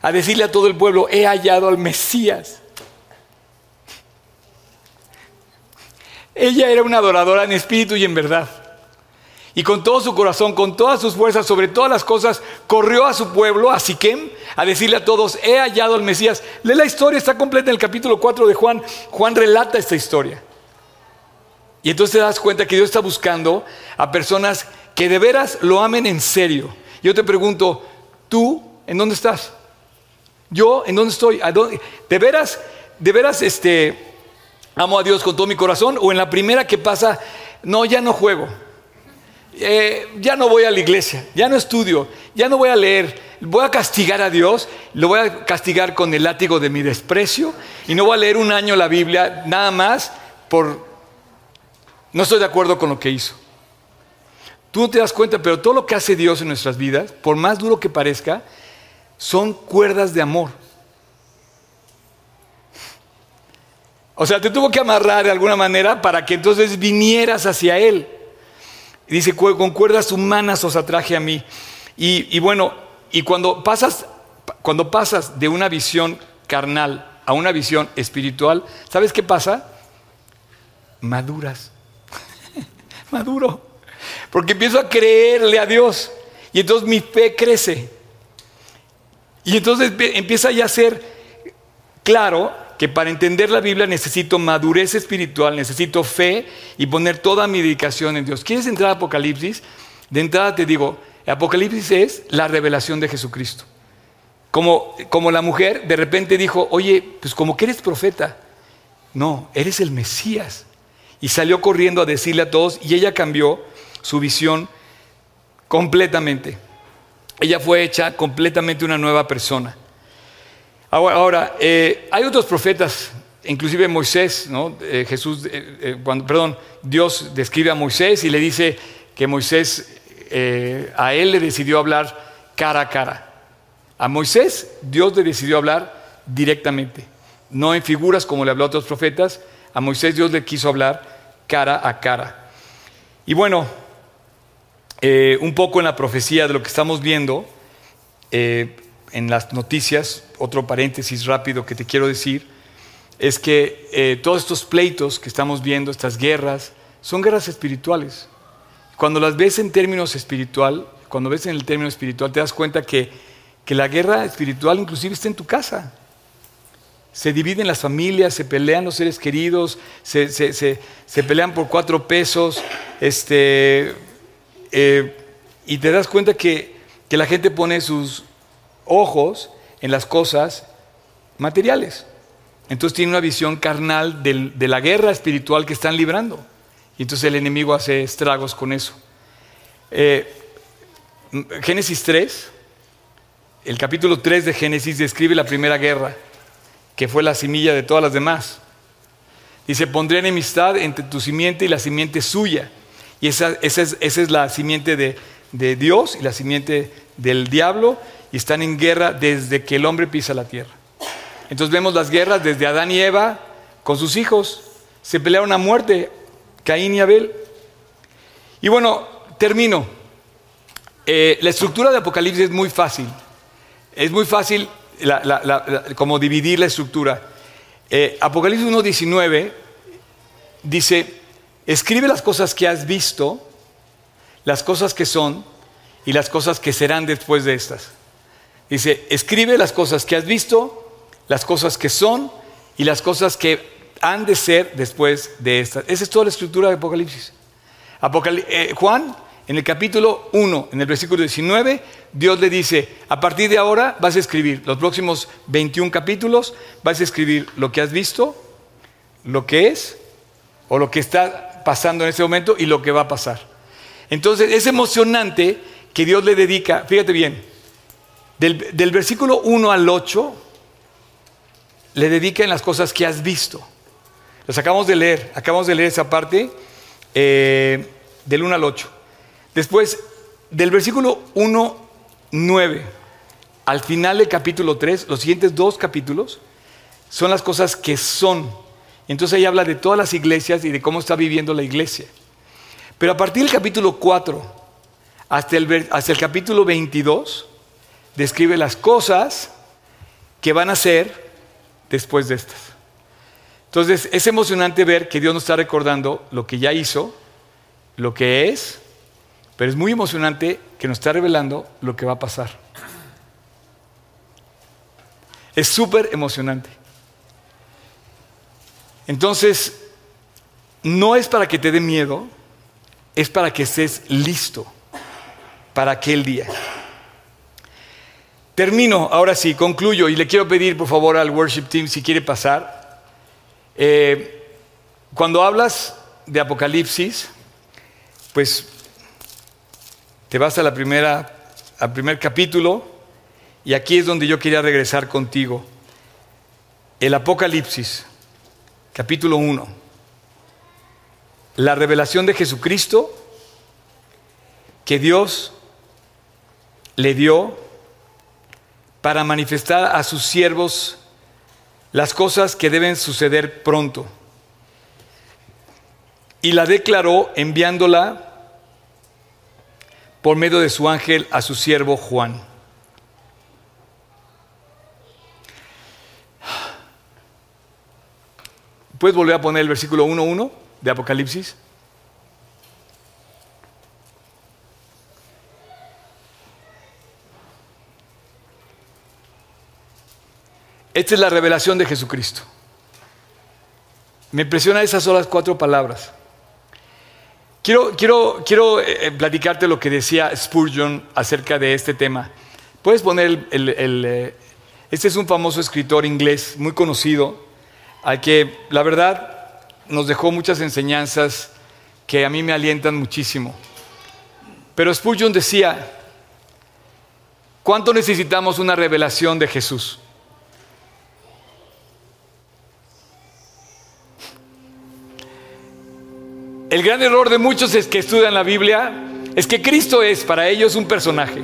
a decirle a todo el pueblo, he hallado al Mesías. Ella era una adoradora en espíritu y en verdad. Y con todo su corazón, con todas sus fuerzas, sobre todas las cosas, corrió a su pueblo, a Siquem, a decirle a todos, he hallado al Mesías. Lee la historia, está completa en el capítulo 4 de Juan. Juan relata esta historia. Y entonces te das cuenta que Dios está buscando a personas que de veras lo amen en serio. Yo te pregunto, ¿tú en dónde estás? ¿Yo en dónde estoy? ¿De veras, de veras este, amo a Dios con todo mi corazón? ¿O en la primera que pasa, no, ya no juego? Eh, ya no voy a la iglesia, ya no estudio, ya no voy a leer, voy a castigar a Dios, lo voy a castigar con el látigo de mi desprecio y no voy a leer un año la Biblia nada más por... No estoy de acuerdo con lo que hizo. Tú no te das cuenta, pero todo lo que hace Dios en nuestras vidas, por más duro que parezca, son cuerdas de amor. O sea, te tuvo que amarrar de alguna manera para que entonces vinieras hacia Él. Dice, con cuerdas humanas os atraje a mí. Y, bueno, y cuando pasas, cuando pasas de una visión carnal a una visión espiritual, ¿sabes qué pasa? Maduras. Maduro. Porque empiezo a creerle a Dios. Y entonces mi fe crece. Y entonces empieza ya a ser claro que para entender la Biblia necesito madurez espiritual, necesito fe y poner toda mi dedicación en Dios. ¿Quieres entrar a Apocalipsis? De entrada te digo, Apocalipsis es la revelación de Jesucristo. Como, como la mujer de repente dijo, oye, pues como que eres profeta. No, eres el Mesías. Y salió corriendo a decirle a todos y ella cambió su visión completamente. Ella fue hecha completamente una nueva persona. Ahora, eh, hay otros profetas, inclusive Moisés, ¿no? Eh, Jesús, eh, perdón, Dios describe a Moisés y le dice que Moisés a él le decidió hablar cara a cara. A Moisés Dios le decidió hablar directamente, no en figuras como le habló a otros profetas. A Moisés Dios le quiso hablar cara a cara. Y bueno, un poco en la profecía de lo que estamos viendo, en las noticias, otro paréntesis rápido que te quiero decir, es que eh, todos estos pleitos que estamos viendo, estas guerras, son guerras espirituales. Cuando las ves en términos espiritual, cuando ves en el término espiritual, te das cuenta que, que la guerra espiritual inclusive está en tu casa. Se dividen las familias, se pelean los seres queridos, se, se, se, pelean por cuatro pesos, este, eh, y te das cuenta que, que la gente pone sus, ojos en las cosas materiales. Entonces tiene una visión carnal de la guerra espiritual que están librando. Y entonces el enemigo hace estragos con eso. Eh, Génesis 3, el capítulo 3 de Génesis describe la primera guerra, que fue la semilla de todas las demás. Dice, pondré enemistad entre tu simiente y la simiente suya. Y esa, es, la simiente de, de Dios y la simiente del diablo y están en guerra desde que el hombre pisa la tierra. Entonces vemos las guerras desde Adán y Eva con sus hijos. Se pelearon a muerte, Caín y Abel. Y bueno, termino. Eh, la estructura de Apocalipsis es muy fácil. Es muy fácil como dividir la estructura. Eh, Apocalipsis 1.19 dice, escribe las cosas que has visto, las cosas que son y las cosas que serán después de estas. Dice, escribe las cosas que has visto, las cosas que son y las cosas que han de ser después de estas. Esa es toda la escritura de Apocalipsis. Eh, Juan, en el capítulo 1, en el versículo 19, Dios le dice, a partir de ahora vas a escribir los próximos 21 capítulos, vas a escribir lo que has visto, lo que es, o lo que está pasando en este momento y lo que va a pasar. Entonces es emocionante que Dios le dedica, fíjate bien, del, del versículo 1 al 8, le dedica en las cosas que has visto. Los acabamos de leer, acabamos de leer esa parte eh, del 1 al 8. Después, del versículo 1, 9 al final del capítulo 3, los siguientes dos capítulos, son las cosas que son. Entonces ahí habla de todas las iglesias y de cómo está viviendo la iglesia. Pero a partir del capítulo 4 hasta el, hasta el capítulo 22, describe las cosas que van a ser después de estas. Entonces es emocionante ver que Dios nos está recordando lo que ya hizo, lo que es, pero es muy emocionante que nos está revelando lo que va a pasar. Es súper emocionante. Entonces, no es para que te dé miedo, es para que estés listo para aquel día. Termino, ahora sí, concluyo y le quiero pedir por favor al worship team si quiere pasar. Eh, cuando hablas de Apocalipsis, pues te vas a la primera, al primer capítulo y aquí es donde yo quería regresar contigo. El Apocalipsis, capítulo 1. La revelación de Jesucristo que Dios le dio para manifestar a sus siervos las cosas que deben suceder pronto. Y la declaró enviándola por medio de su ángel a su siervo Juan. ¿Puedes volver a poner el versículo 1.1 de Apocalipsis? Esta es la revelación de Jesucristo. Me impresiona esas solas cuatro palabras. Quiero, quiero, quiero eh, platicarte lo que decía Spurgeon acerca de este tema. Puedes poner el, eh, este es un famoso escritor inglés muy conocido, al que la verdad nos dejó muchas enseñanzas que a mí me alientan muchísimo. Pero Spurgeon decía, ¿cuánto necesitamos una revelación de Jesús? El gran error de muchos es que estudian la Biblia es que Cristo es para ellos un personaje.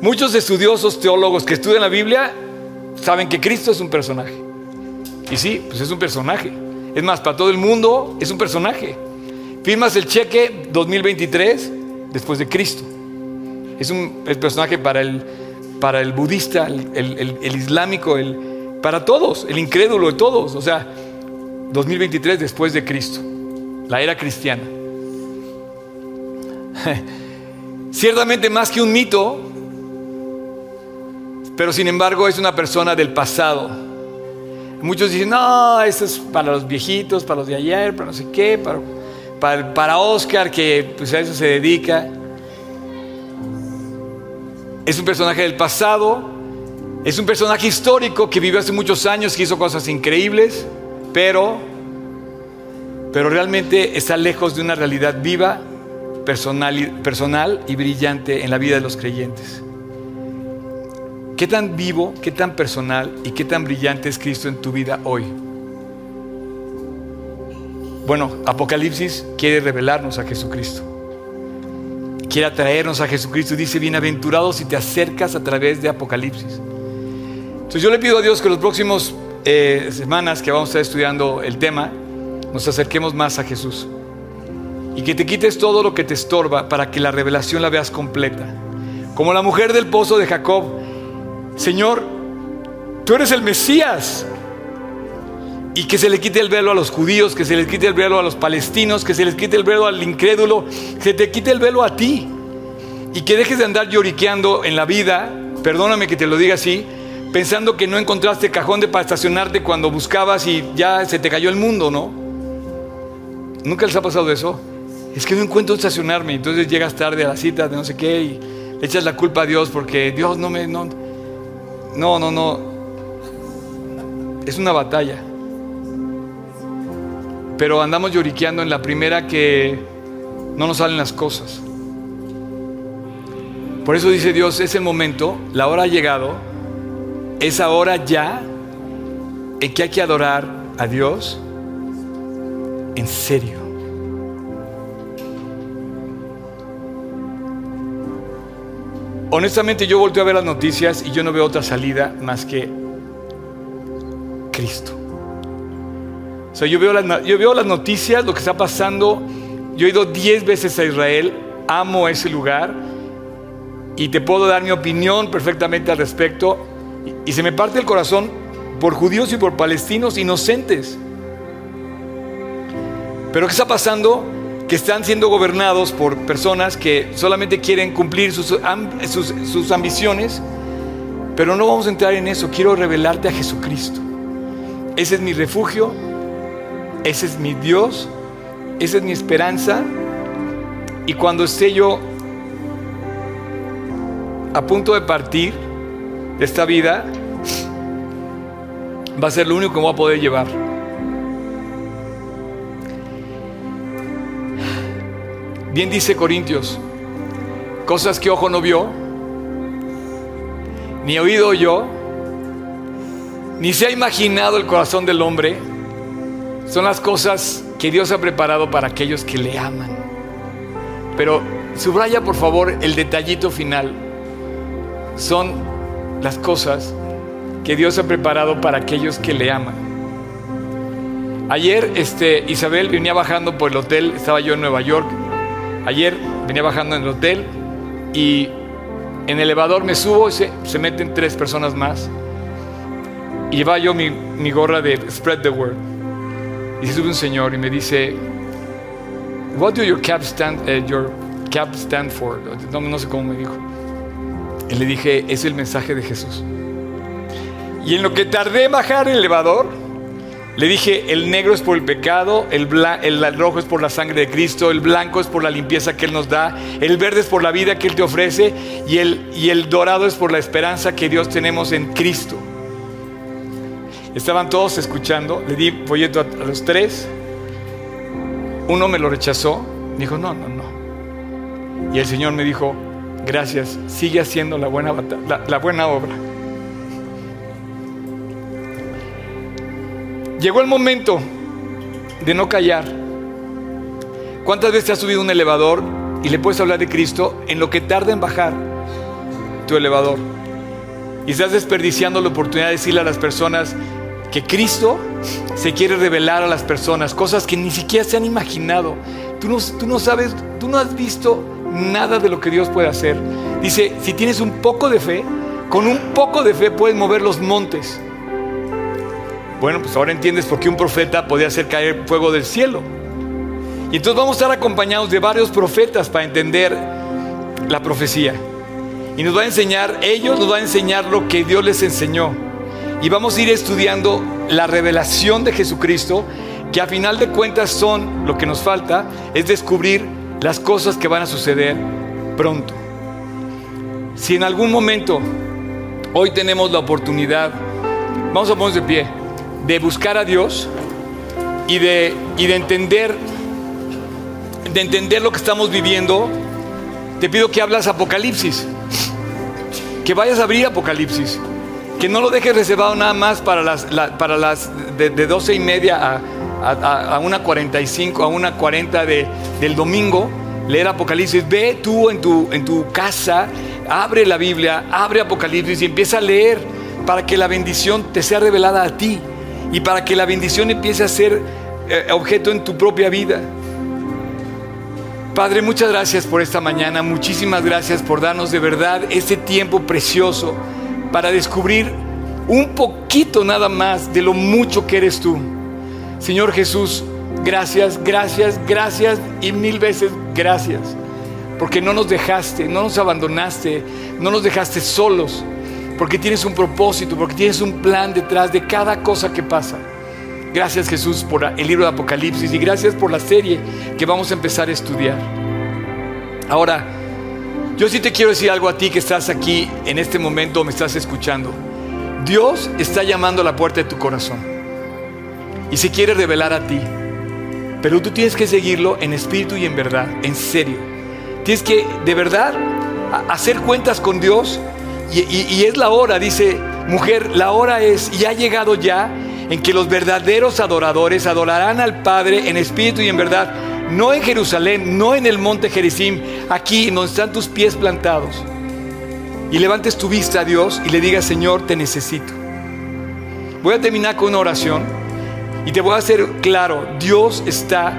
Muchos estudiosos teólogos que estudian la Biblia saben que Cristo es un personaje. Y sí, pues es un personaje. Es más, para todo el mundo es un personaje. Firmas el cheque 2023 después de Cristo. Es un personaje para el, para el budista, el, el islámico, para todos, el incrédulo de todos. O sea, 2023 después de Cristo la era cristiana. Ciertamente más que un mito, pero sin embargo es una persona del pasado. Muchos dicen, no, eso es para los viejitos, para los de ayer, para no sé qué, para, para, Oscar que pues, a eso se dedica. Es un personaje del pasado, es un personaje histórico que vivió hace muchos años, que hizo cosas increíbles, pero pero realmente está lejos de una realidad viva, personal y, personal y brillante en la vida de los creyentes. ¿Qué tan vivo, qué tan personal y qué tan brillante es Cristo en tu vida hoy? Bueno, Apocalipsis quiere revelarnos a Jesucristo. Quiere atraernos a Jesucristo. Dice, bienaventurados si te acercas a través de Apocalipsis. Entonces yo le pido a Dios que los próximos eh, semanas que vamos a estar estudiando el tema, nos acerquemos más a Jesús. Y que te quites todo lo que te estorba para que la revelación la veas completa. Como la mujer del pozo de Jacob, Señor, tú eres el Mesías. Y que se le quite el velo a los judíos, que se les quite el velo a los palestinos, que se les quite el velo al incrédulo, que te quite el velo a ti. Y que dejes de andar lloriqueando en la vida, perdóname que te lo diga así, pensando que no encontraste cajón de para estacionarte cuando buscabas y ya se te cayó el mundo, ¿no? ¿Nunca les ha pasado eso? Es que no encuentro estacionarme, entonces llegas tarde a la cita de no sé qué y echas la culpa a Dios porque Dios no me... No, no, no, no. Es una batalla. Pero andamos lloriqueando en la primera que no nos salen las cosas. Por eso dice Dios, es el momento, la hora ha llegado, es ahora ya en que hay que adorar a Dios en serio. Honestamente yo volteo a ver las noticias y yo no veo otra salida más que Cristo. O sea, yo veo, las, yo veo las noticias, lo que está pasando. Yo he ido diez veces a Israel, amo ese lugar y te puedo dar mi opinión perfectamente al respecto. Y se me parte el corazón por judíos y por palestinos inocentes. Pero ¿qué está pasando? Que están siendo gobernados por personas que solamente quieren cumplir sus, sus, sus ambiciones. Pero no vamos a entrar en eso. Quiero revelarte a Jesucristo. Ese es mi refugio. Ese es mi Dios. Esa es mi esperanza. Y cuando esté yo a punto de partir de esta vida, va a ser lo único que voy a poder llevar. Bien dice Corintios, cosas que ojo no vio, ni oído yo, ni se ha imaginado el corazón del hombre, son las cosas que Dios ha preparado para aquellos que le aman. Pero subraya por favor el detallito final. Son las cosas que Dios ha preparado para aquellos que le aman. Ayer este, Isabel venía bajando por el hotel, estaba yo en Nueva York, Ayer venía bajando en el hotel y en el elevador me subo y se, se meten tres personas más. Y llevaba yo mi, gorra de Spread the Word. Y se sube un señor y me dice, What do your cap stand, uh, your cap stand for? No, no sé cómo me dijo. Y le dije, es el mensaje de Jesús. Y en lo que tardé en bajar el elevador, le dije, el negro es por el pecado, el, rojo es por la sangre de Cristo, el blanco es por la limpieza que Él nos da, el verde es por la vida que Él te ofrece y el, dorado es por la esperanza que Dios tenemos en Cristo. Estaban todos escuchando, le di folleto a, los tres, uno me lo rechazó, dijo, no, no, no. Y el Señor me dijo, gracias, sigue haciendo la buena obra. Llegó el momento de no callar. ¿Cuántas veces has subido un elevador y le puedes hablar de Cristo en lo que tarda en bajar tu elevador? Y estás desperdiciando la oportunidad de decirle a las personas que Cristo se quiere revelar a las personas, cosas que ni siquiera se han imaginado. Tú no, tú no sabes, tú no has visto nada de lo que Dios puede hacer. Dice, si tienes un poco de fe, con un poco de fe puedes mover los montes. Bueno, pues ahora entiendes por qué un profeta podía hacer caer fuego del cielo. Y entonces vamos a estar acompañados de varios profetas para entender la profecía. Y nos va a enseñar, ellos nos va a enseñar lo que Dios les enseñó. Y vamos a ir estudiando la revelación de Jesucristo, que a final de cuentas son, lo que nos falta, es descubrir las cosas que van a suceder pronto. Si en algún momento hoy tenemos la oportunidad, vamos a ponernos de pie de buscar a Dios y de, y de entender de entender lo que estamos viviendo, te pido que hablas Apocalipsis, que vayas a abrir Apocalipsis, que no lo dejes reservado nada más para las, para las de, de, 12 y media a, a, a una 45, a una 40 de, del domingo, leer Apocalipsis. Ve tú en tu, en tu casa, abre la Biblia, abre Apocalipsis y empieza a leer para que la bendición te sea revelada a ti y para que la bendición empiece a ser eh, objeto en tu propia vida. Padre, muchas gracias por esta mañana, muchísimas gracias por darnos de verdad este tiempo precioso para descubrir un poquito nada más de lo mucho que eres tú. Señor Jesús, gracias, gracias, gracias y mil veces gracias porque no nos dejaste, no nos abandonaste, no nos dejaste solos, porque tienes un propósito, porque tienes un plan detrás de cada cosa que pasa. Gracias Jesús por el libro de Apocalipsis y gracias por la serie que vamos a empezar a estudiar. Ahora, yo sí te quiero decir algo a ti que estás aquí en este momento, me estás escuchando. Dios está llamando a la puerta de tu corazón y se quiere revelar a ti. Pero tú tienes que seguirlo en espíritu y en verdad, en serio. Tienes que de verdad hacer cuentas con Dios y, es la hora, dice mujer, la hora es y ha llegado ya en que los verdaderos adoradores adorarán al Padre en espíritu y en verdad, no en Jerusalén, no en el monte Gerizim, aquí donde están tus pies plantados. Y levantes tu vista a Dios y le digas, Señor, te necesito. Voy a terminar con una oración y te voy a hacer claro, Dios está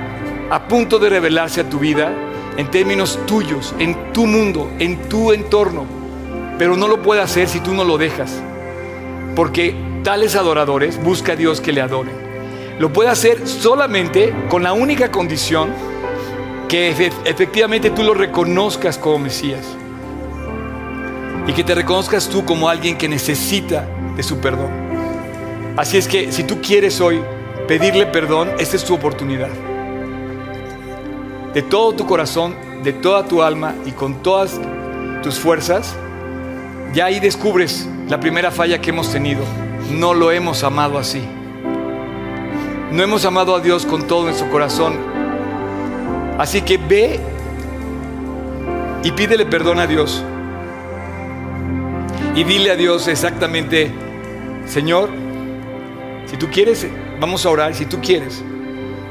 a punto de revelarse a tu vida en términos tuyos, en tu mundo, en tu entorno. Pero no lo puede hacer si tú no lo dejas. Porque tales adoradores busca a Dios que le adoren. Lo puede hacer solamente con la única condición que efectivamente tú lo reconozcas como Mesías. Y que te reconozcas tú como alguien que necesita de su perdón. Así es que si tú quieres hoy pedirle perdón, esta es tu oportunidad. De todo tu corazón, de toda tu alma y con todas tus fuerzas, ya ahí descubres la primera falla que hemos tenido. No lo hemos amado así. No hemos amado a Dios con todo nuestro corazón. Así que ve y pídele perdón a Dios. Y dile a Dios exactamente, Señor, si tú quieres Vamos a orar si tú quieres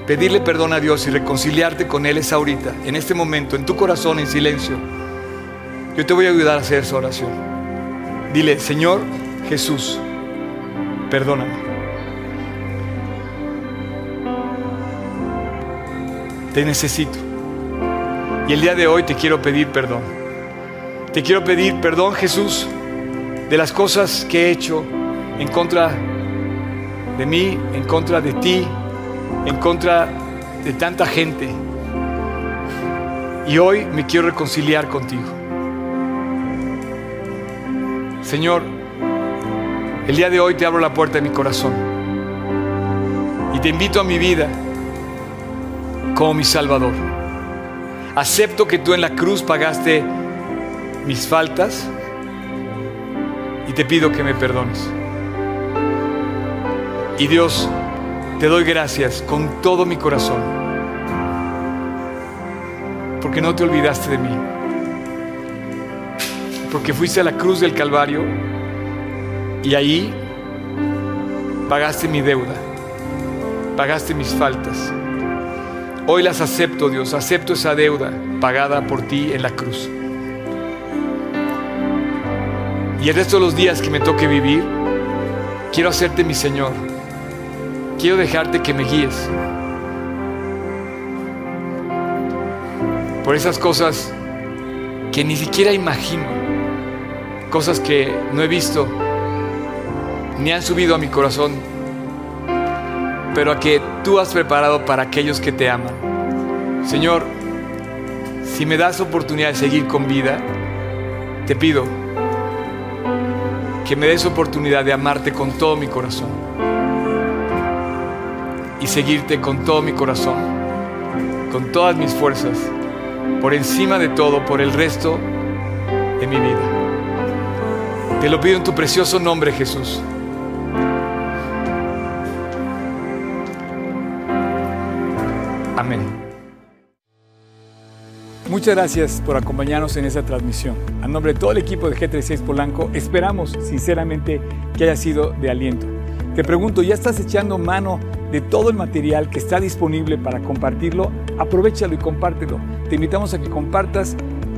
pedirle perdón a Dios y reconciliarte con Él es ahorita, en este momento, en tu corazón, en silencio. Yo te voy a ayudar a hacer esa oración. Dile, Señor Jesús, perdóname. Te necesito. Y el día de hoy te quiero pedir perdón. Te quiero pedir perdón, Jesús, de las cosas que he hecho en contra de mí, en contra de ti, en contra de tanta gente. Y hoy me quiero reconciliar contigo. Señor, el día de hoy te abro la puerta de mi corazón y te invito a mi vida como mi Salvador. Acepto que tú en la cruz pagaste mis faltas y te pido que me perdones. Y Dios, te doy gracias con todo mi corazón, porque no te olvidaste de mí, porque fuiste a la cruz del Calvario y ahí pagaste mi deuda, pagaste mis faltas. Hoy las acepto, Dios, acepto esa deuda pagada por ti en la cruz. Y el resto de los días que me toque vivir, quiero hacerte mi Señor quiero dejarte que me guíes. Por esas cosas que ni siquiera imagino, cosas que no he visto, ni han subido a mi corazón, pero a que tú has preparado para aquellos que te aman. Señor, si me das oportunidad de seguir con vida, te pido que me des oportunidad de amarte con todo mi corazón y seguirte con todo mi corazón, con todas mis fuerzas, por encima de todo, por el resto de mi vida. Te lo pido en tu precioso nombre, Jesús. Amén. Muchas gracias por acompañarnos en esta transmisión. A nombre de todo el equipo de G36 Polanco, esperamos sinceramente que haya sido de aliento. Te pregunto, ¿ya estás echando mano de todo el material que está disponible para compartirlo, aprovechalo y compártelo. Te invitamos a que compartas